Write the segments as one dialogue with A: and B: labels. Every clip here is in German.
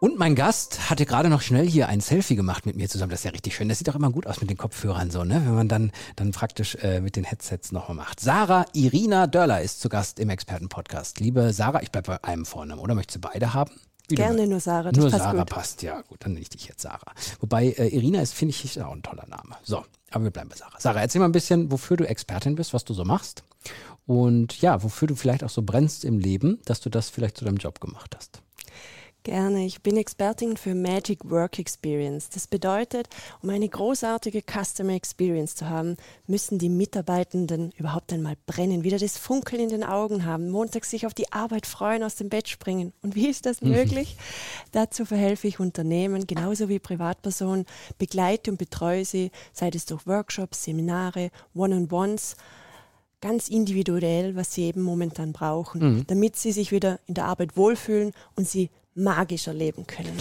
A: Und mein Gast hatte gerade noch schnell hier ein Selfie gemacht mit mir zusammen. Das ist ja richtig schön. Das sieht auch immer gut aus mit den Kopfhörern so, ne? Wenn man dann, dann praktisch äh, mit den Headsets nochmal macht. Sarah Irina Dörler ist zu Gast im Expertenpodcast. Liebe Sarah, ich bleibe bei einem Vornamen, oder? Möchtest du beide haben?
B: Wie Gerne nur Sarah.
A: Nur passt Sarah gut. passt, ja gut, dann nenne ich dich jetzt Sarah. Wobei äh, Irina ist, finde ich, ist auch ein toller Name. So, aber wir bleiben bei Sarah. Sarah, erzähl mal ein bisschen, wofür du Expertin bist, was du so machst. Und ja, wofür du vielleicht auch so brennst im Leben, dass du das vielleicht zu deinem Job gemacht hast.
B: Gerne. Ich bin Expertin für Magic Work Experience. Das bedeutet, um eine großartige Customer Experience zu haben, müssen die Mitarbeitenden überhaupt einmal brennen, wieder das Funkeln in den Augen haben, montags sich auf die Arbeit freuen, aus dem Bett springen. Und wie ist das mhm. möglich? Dazu verhelfe ich Unternehmen, genauso wie Privatpersonen, begleite und betreue sie, sei es durch Workshops, Seminare, One-on-Ones ganz individuell, was sie eben momentan brauchen, mhm. damit sie sich wieder in der Arbeit wohlfühlen und sie magisch erleben können.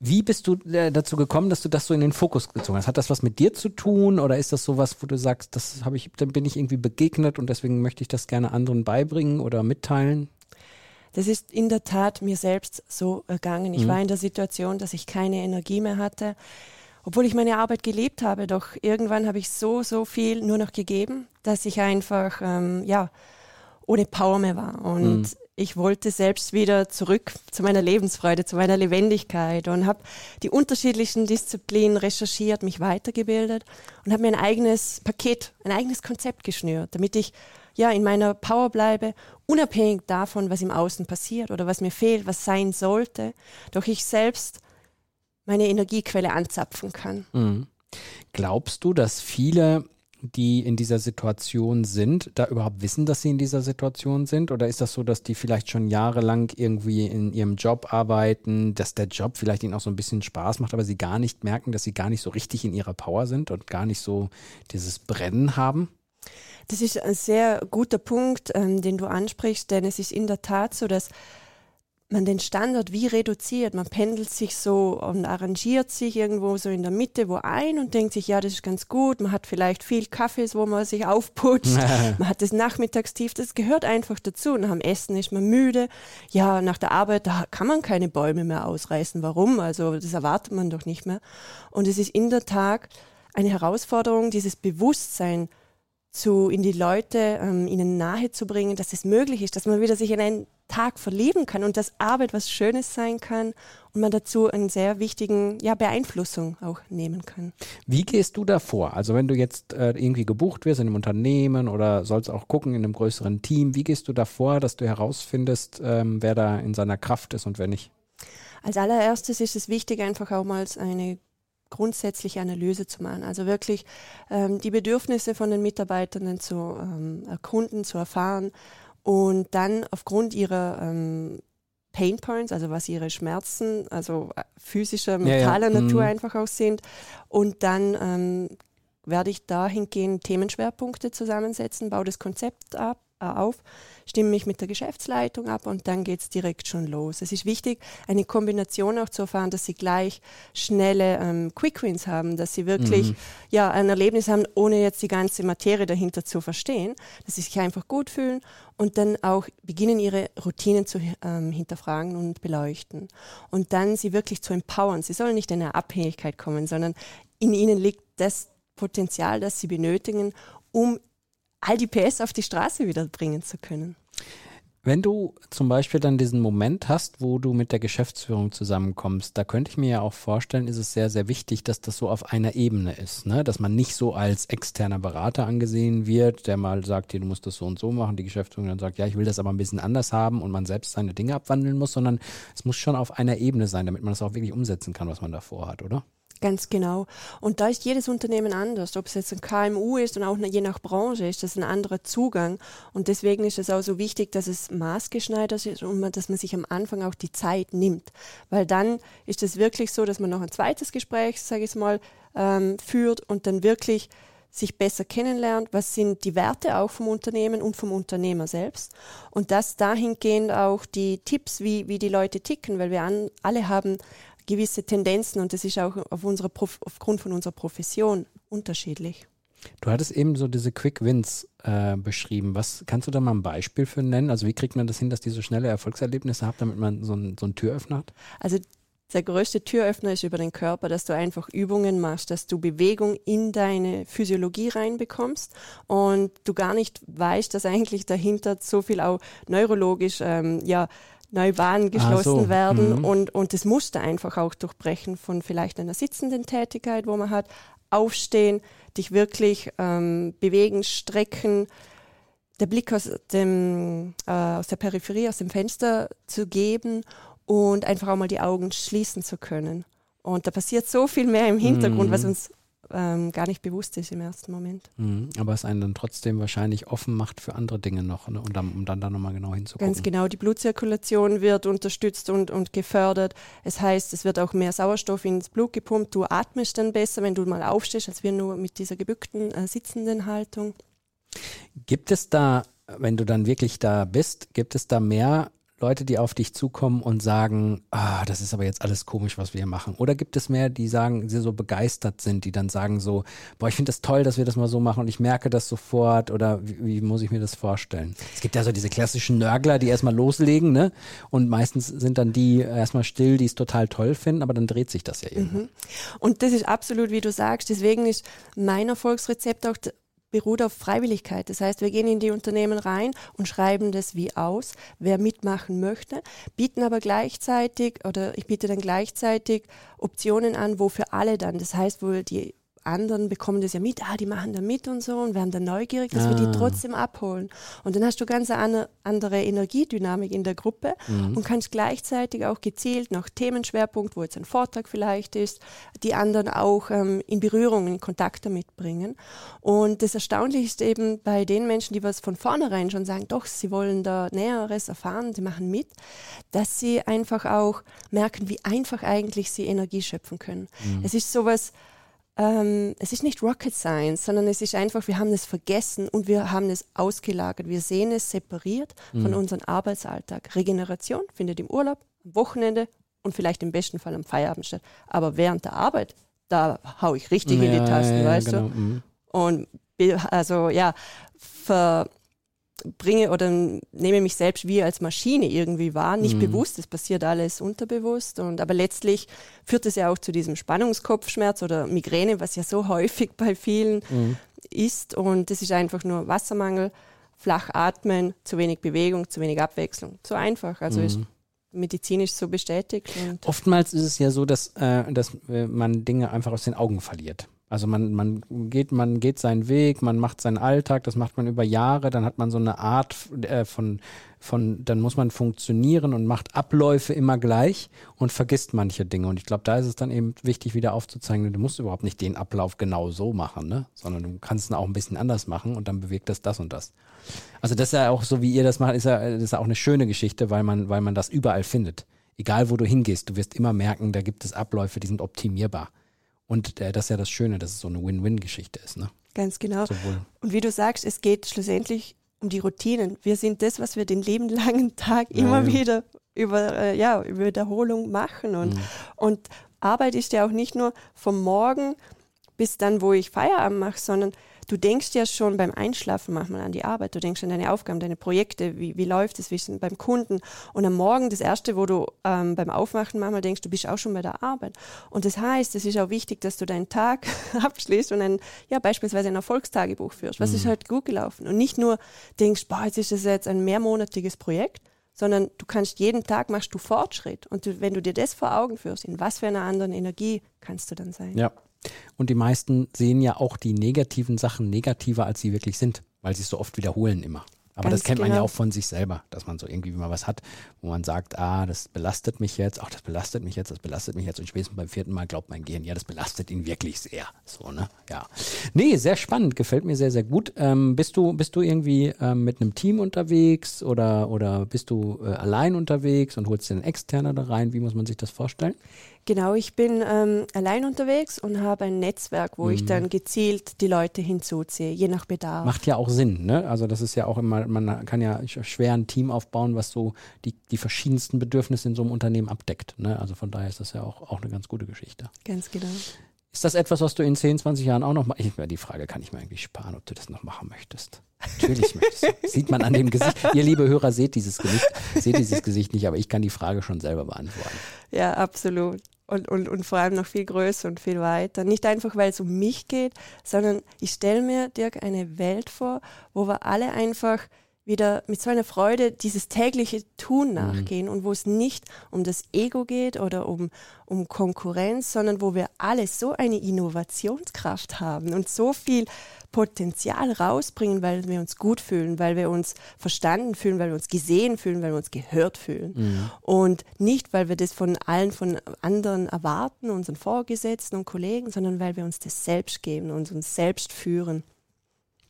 A: Wie bist du äh, dazu gekommen, dass du das so in den Fokus gezogen hast? Hat das was mit dir zu tun oder ist das sowas, wo du sagst, das habe ich, dann bin ich irgendwie begegnet und deswegen möchte ich das gerne anderen beibringen oder mitteilen?
B: Das ist in der Tat mir selbst so ergangen. Ich mhm. war in der Situation, dass ich keine Energie mehr hatte, obwohl ich meine Arbeit gelebt habe. Doch irgendwann habe ich so, so viel nur noch gegeben, dass ich einfach, ähm, ja, ohne Power mehr war. Und mhm ich wollte selbst wieder zurück zu meiner Lebensfreude, zu meiner Lebendigkeit und habe die unterschiedlichen Disziplinen recherchiert, mich weitergebildet und habe mir ein eigenes Paket, ein eigenes Konzept geschnürt, damit ich ja in meiner Power bleibe, unabhängig davon, was im Außen passiert oder was mir fehlt, was sein sollte, doch ich selbst meine Energiequelle anzapfen kann. Mhm.
A: Glaubst du, dass viele die in dieser Situation sind, da überhaupt wissen, dass sie in dieser Situation sind? Oder ist das so, dass die vielleicht schon jahrelang irgendwie in ihrem Job arbeiten, dass der Job vielleicht ihnen auch so ein bisschen Spaß macht, aber sie gar nicht merken, dass sie gar nicht so richtig in ihrer Power sind und gar nicht so dieses Brennen haben?
B: Das ist ein sehr guter Punkt, ähm, den du ansprichst, denn es ist in der Tat so, dass man den Standard wie reduziert. Man pendelt sich so und arrangiert sich irgendwo so in der Mitte wo ein und denkt sich, ja, das ist ganz gut. Man hat vielleicht viel Kaffees, wo man sich aufputzt. man hat das Nachmittagstief. Das gehört einfach dazu. Nach dem Essen ist man müde. Ja, nach der Arbeit, da kann man keine Bäume mehr ausreißen. Warum? Also, das erwartet man doch nicht mehr. Und es ist in der Tat eine Herausforderung, dieses Bewusstsein zu, in die Leute, ähm, ihnen nahe zu bringen, dass es möglich ist, dass man wieder sich in einen Tag verlieben kann und dass Arbeit was Schönes sein kann und man dazu einen sehr wichtigen ja, Beeinflussung auch nehmen kann.
A: Wie gehst du da vor? Also wenn du jetzt äh, irgendwie gebucht wirst in einem Unternehmen oder sollst auch gucken in einem größeren Team, wie gehst du da vor, dass du herausfindest, ähm, wer da in seiner Kraft ist und wer nicht?
B: Als allererstes ist es wichtig, einfach auch mal eine grundsätzliche Analyse zu machen. Also wirklich ähm, die Bedürfnisse von den Mitarbeitenden zu ähm, erkunden, zu erfahren und dann aufgrund ihrer ähm, Pain Points, also was ihre Schmerzen, also äh, physischer, mentaler ja, ja. Natur mhm. einfach auch sind. Und dann ähm, werde ich dahingehend Themenschwerpunkte zusammensetzen, baue das Konzept ab, auf, stimme mich mit der Geschäftsleitung ab und dann geht es direkt schon los. Es ist wichtig, eine Kombination auch zu erfahren, dass sie gleich schnelle ähm, Quick Wins haben, dass sie wirklich mhm. ja, ein Erlebnis haben, ohne jetzt die ganze Materie dahinter zu verstehen, dass sie sich einfach gut fühlen und dann auch beginnen, ihre Routinen zu ähm, hinterfragen und beleuchten. Und dann sie wirklich zu empowern. Sie sollen nicht in eine Abhängigkeit kommen, sondern in ihnen liegt das Potenzial, das sie benötigen, um all die PS auf die Straße wieder bringen zu können.
A: Wenn du zum Beispiel dann diesen Moment hast, wo du mit der Geschäftsführung zusammenkommst, da könnte ich mir ja auch vorstellen, ist es sehr, sehr wichtig, dass das so auf einer Ebene ist, ne? dass man nicht so als externer Berater angesehen wird, der mal sagt, hier, du musst das so und so machen, die Geschäftsführung dann sagt, ja, ich will das aber ein bisschen anders haben und man selbst seine Dinge abwandeln muss, sondern es muss schon auf einer Ebene sein, damit man das auch wirklich umsetzen kann, was man davor hat, oder?
B: Ganz genau. Und da ist jedes Unternehmen anders. Ob es jetzt ein KMU ist und auch je nach Branche ist das ein anderer Zugang. Und deswegen ist es auch so wichtig, dass es maßgeschneidert ist und dass man sich am Anfang auch die Zeit nimmt. Weil dann ist es wirklich so, dass man noch ein zweites Gespräch, sage ich mal, ähm, führt und dann wirklich sich besser kennenlernt, was sind die Werte auch vom Unternehmen und vom Unternehmer selbst. Und das dahingehend auch die Tipps, wie, wie die Leute ticken, weil wir an, alle haben gewisse Tendenzen und das ist auch auf unserer aufgrund von unserer Profession unterschiedlich.
A: Du hattest eben so diese Quick Wins äh, beschrieben. Was kannst du da mal ein Beispiel für nennen? Also wie kriegt man das hin, dass die so schnelle Erfolgserlebnisse habt, damit man so, ein, so einen Türöffner hat?
B: Also der größte Türöffner ist über den Körper, dass du einfach Übungen machst, dass du Bewegung in deine Physiologie reinbekommst und du gar nicht weißt, dass eigentlich dahinter so viel auch neurologisch ähm, ja neue Bahnen geschlossen so. werden mhm. und, und das Muster einfach auch durchbrechen von vielleicht einer sitzenden Tätigkeit, wo man hat, aufstehen, dich wirklich ähm, bewegen, strecken, der Blick aus, dem, äh, aus der Peripherie, aus dem Fenster zu geben und einfach auch mal die Augen schließen zu können. Und da passiert so viel mehr im Hintergrund, mhm. was uns ähm, gar nicht bewusst ist im ersten Moment.
A: Mhm, aber es einen dann trotzdem wahrscheinlich offen macht für andere Dinge noch, ne? und dann, um dann da nochmal genau hinzugucken.
B: Ganz genau, die Blutzirkulation wird unterstützt und, und gefördert. Es heißt, es wird auch mehr Sauerstoff ins Blut gepumpt. Du atmest dann besser, wenn du mal aufstehst, als wir nur mit dieser gebückten, äh, sitzenden Haltung.
A: Gibt es da, wenn du dann wirklich da bist, gibt es da mehr Leute, die auf dich zukommen und sagen, ah, das ist aber jetzt alles komisch, was wir hier machen? Oder gibt es mehr, die sagen, sie so begeistert sind, die dann sagen so, boah, ich finde das toll, dass wir das mal so machen und ich merke das sofort oder wie, wie muss ich mir das vorstellen? Es gibt ja so diese klassischen Nörgler, die erstmal loslegen, ne? Und meistens sind dann die erstmal still, die es total toll finden, aber dann dreht sich das ja irgendwie. Mhm.
B: Und das ist absolut, wie du sagst, deswegen ist mein Erfolgsrezept auch beruht auf Freiwilligkeit. Das heißt, wir gehen in die Unternehmen rein und schreiben das wie aus, wer mitmachen möchte, bieten aber gleichzeitig oder ich biete dann gleichzeitig Optionen an, wo für alle dann, das heißt, wo die anderen bekommen das ja mit, ah, die machen da mit und so und werden dann neugierig, dass ah. wir die ah. trotzdem abholen. Und dann hast du ganz eine andere Energiedynamik in der Gruppe mhm. und kannst gleichzeitig auch gezielt nach Themenschwerpunkt, wo jetzt ein Vortrag vielleicht ist, die anderen auch ähm, in Berührung, in Kontakt damit bringen. Und das Erstaunliche ist eben bei den Menschen, die was von vornherein schon sagen, doch, sie wollen da Näheres erfahren, sie machen mit, dass sie einfach auch merken, wie einfach eigentlich sie Energie schöpfen können. Mhm. Es ist sowas, ähm, es ist nicht Rocket Science, sondern es ist einfach, wir haben es vergessen und wir haben es ausgelagert. Wir sehen es separiert mhm. von unserem Arbeitsalltag. Regeneration findet im Urlaub, am Wochenende und vielleicht im besten Fall am Feierabend statt. Aber während der Arbeit, da haue ich richtig ja, in die Tasten, ja, weißt genau. du? Mhm. Und also ja, ver, bringe oder nehme mich selbst wie als Maschine irgendwie wahr, nicht mhm. bewusst, es passiert alles unterbewusst und aber letztlich führt es ja auch zu diesem Spannungskopfschmerz oder Migräne, was ja so häufig bei vielen mhm. ist und das ist einfach nur Wassermangel, flach atmen, zu wenig Bewegung, zu wenig Abwechslung, zu einfach, also mhm. ist medizinisch so bestätigt.
A: Oftmals ist es ja so, dass, äh, dass äh, man Dinge einfach aus den Augen verliert. Also man, man geht, man geht seinen Weg, man macht seinen Alltag, das macht man über Jahre, dann hat man so eine Art äh, von, von, dann muss man funktionieren und macht Abläufe immer gleich und vergisst manche Dinge. Und ich glaube, da ist es dann eben wichtig, wieder aufzuzeigen, du musst überhaupt nicht den Ablauf genau so machen, ne? Sondern du kannst ihn auch ein bisschen anders machen und dann bewegt das das und das. Also das ist ja auch so, wie ihr das macht, ist ja, ist ja auch eine schöne Geschichte, weil man, weil man das überall findet. Egal wo du hingehst, du wirst immer merken, da gibt es Abläufe, die sind optimierbar. Und das ist ja das Schöne, dass es so eine Win-Win-Geschichte ist. Ne?
B: Ganz genau. Sowohl. Und wie du sagst, es geht schlussendlich um die Routinen. Wir sind das, was wir den lebenlangen Tag ja, immer ja. wieder über, äh, ja, über Wiederholung machen. Und, mhm. und Arbeit ist ja auch nicht nur vom Morgen bis dann, wo ich Feierabend mache, sondern du denkst ja schon beim Einschlafen manchmal an die Arbeit, du denkst an deine Aufgaben, deine Projekte, wie, wie läuft es, wie ist es beim Kunden. Und am Morgen das Erste, wo du ähm, beim Aufwachen manchmal denkst, du bist auch schon bei der Arbeit. Und das heißt, es ist auch wichtig, dass du deinen Tag abschließt und ein, ja, beispielsweise ein Erfolgstagebuch führst. Was mhm. ist heute gut gelaufen? Und nicht nur denkst, boah, jetzt ist das jetzt ein mehrmonatiges Projekt, sondern du kannst jeden Tag machst du Fortschritt. Und du, wenn du dir das vor Augen führst, in was für einer anderen Energie kannst du dann sein?
A: Ja, und die meisten sehen ja auch die negativen Sachen negativer, als sie wirklich sind, weil sie es so oft wiederholen immer. Aber Ganz das kennt genau. man ja genau. auch von sich selber, dass man so irgendwie mal was hat, wo man sagt, ah, das belastet mich jetzt, ach, das belastet mich jetzt, das belastet mich jetzt. Und spätestens beim vierten Mal glaubt mein Gehirn, ja, das belastet ihn wirklich sehr. So, ne? Ja. Nee, sehr spannend, gefällt mir sehr, sehr gut. Ähm, bist du, bist du irgendwie ähm, mit einem Team unterwegs oder, oder bist du äh, allein unterwegs und holst den Externer da rein? Wie muss man sich das vorstellen?
B: Genau, ich bin ähm, allein unterwegs und habe ein Netzwerk, wo mhm. ich dann gezielt die Leute hinzuziehe, je nach Bedarf.
A: Macht ja auch Sinn, ne? Also das ist ja auch immer, man kann ja schwer ein Team aufbauen, was so die, die verschiedensten Bedürfnisse in so einem Unternehmen abdeckt. Ne? Also von daher ist das ja auch, auch eine ganz gute Geschichte.
B: Ganz genau.
A: Ist das etwas, was du in 10, 20 Jahren auch noch machst? Die Frage kann ich mir eigentlich sparen, ob du das noch machen möchtest. Natürlich möchtest du. Sieht man an dem Gesicht. Ihr liebe Hörer seht dieses Gesicht, seht dieses Gesicht nicht, aber ich kann die Frage schon selber beantworten.
B: Ja, absolut und, und, und vor allem noch viel größer und viel weiter. Nicht einfach, weil es um mich geht, sondern ich stelle mir, Dirk, eine Welt vor, wo wir alle einfach wieder mit so einer Freude dieses tägliche Tun mhm. nachgehen mhm. und wo es nicht um das Ego geht oder um, um Konkurrenz, sondern wo wir alle so eine Innovationskraft haben und so viel Potenzial rausbringen, weil wir uns gut fühlen, weil wir uns verstanden fühlen, weil wir uns gesehen fühlen, weil wir uns gehört fühlen. Mhm. Und nicht, weil wir das von allen, von anderen erwarten, unseren Vorgesetzten und Kollegen, sondern weil wir uns das selbst geben und uns selbst führen.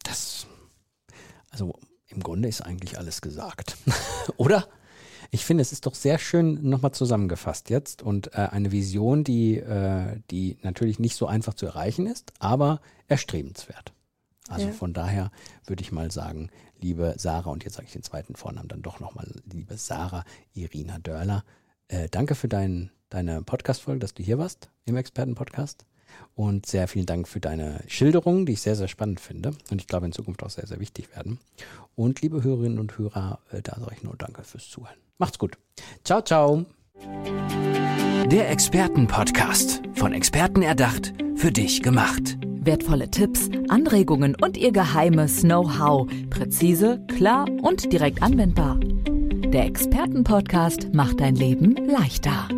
A: Das, also im Grunde ist eigentlich alles gesagt. Oder? Ich finde, es ist doch sehr schön nochmal zusammengefasst jetzt und äh, eine Vision, die, äh, die natürlich nicht so einfach zu erreichen ist, aber erstrebenswert. Also ja. von daher würde ich mal sagen, liebe Sarah, und jetzt sage ich den zweiten Vornamen dann doch nochmal, liebe Sarah Irina Dörler, äh, danke für dein, deine Podcast-Folge, dass du hier warst im Experten-Podcast. Und sehr vielen Dank für deine Schilderungen, die ich sehr, sehr spannend finde und ich glaube in Zukunft auch sehr, sehr wichtig werden. Und liebe Hörerinnen und Hörer, äh, da sage ich nur Danke fürs Zuhören. Macht's gut. Ciao, ciao.
C: Der Experten-Podcast. Von Experten erdacht, für dich gemacht. Wertvolle Tipps, Anregungen und ihr geheimes Know-how. Präzise, klar und direkt anwendbar. Der Experten-Podcast macht dein Leben leichter.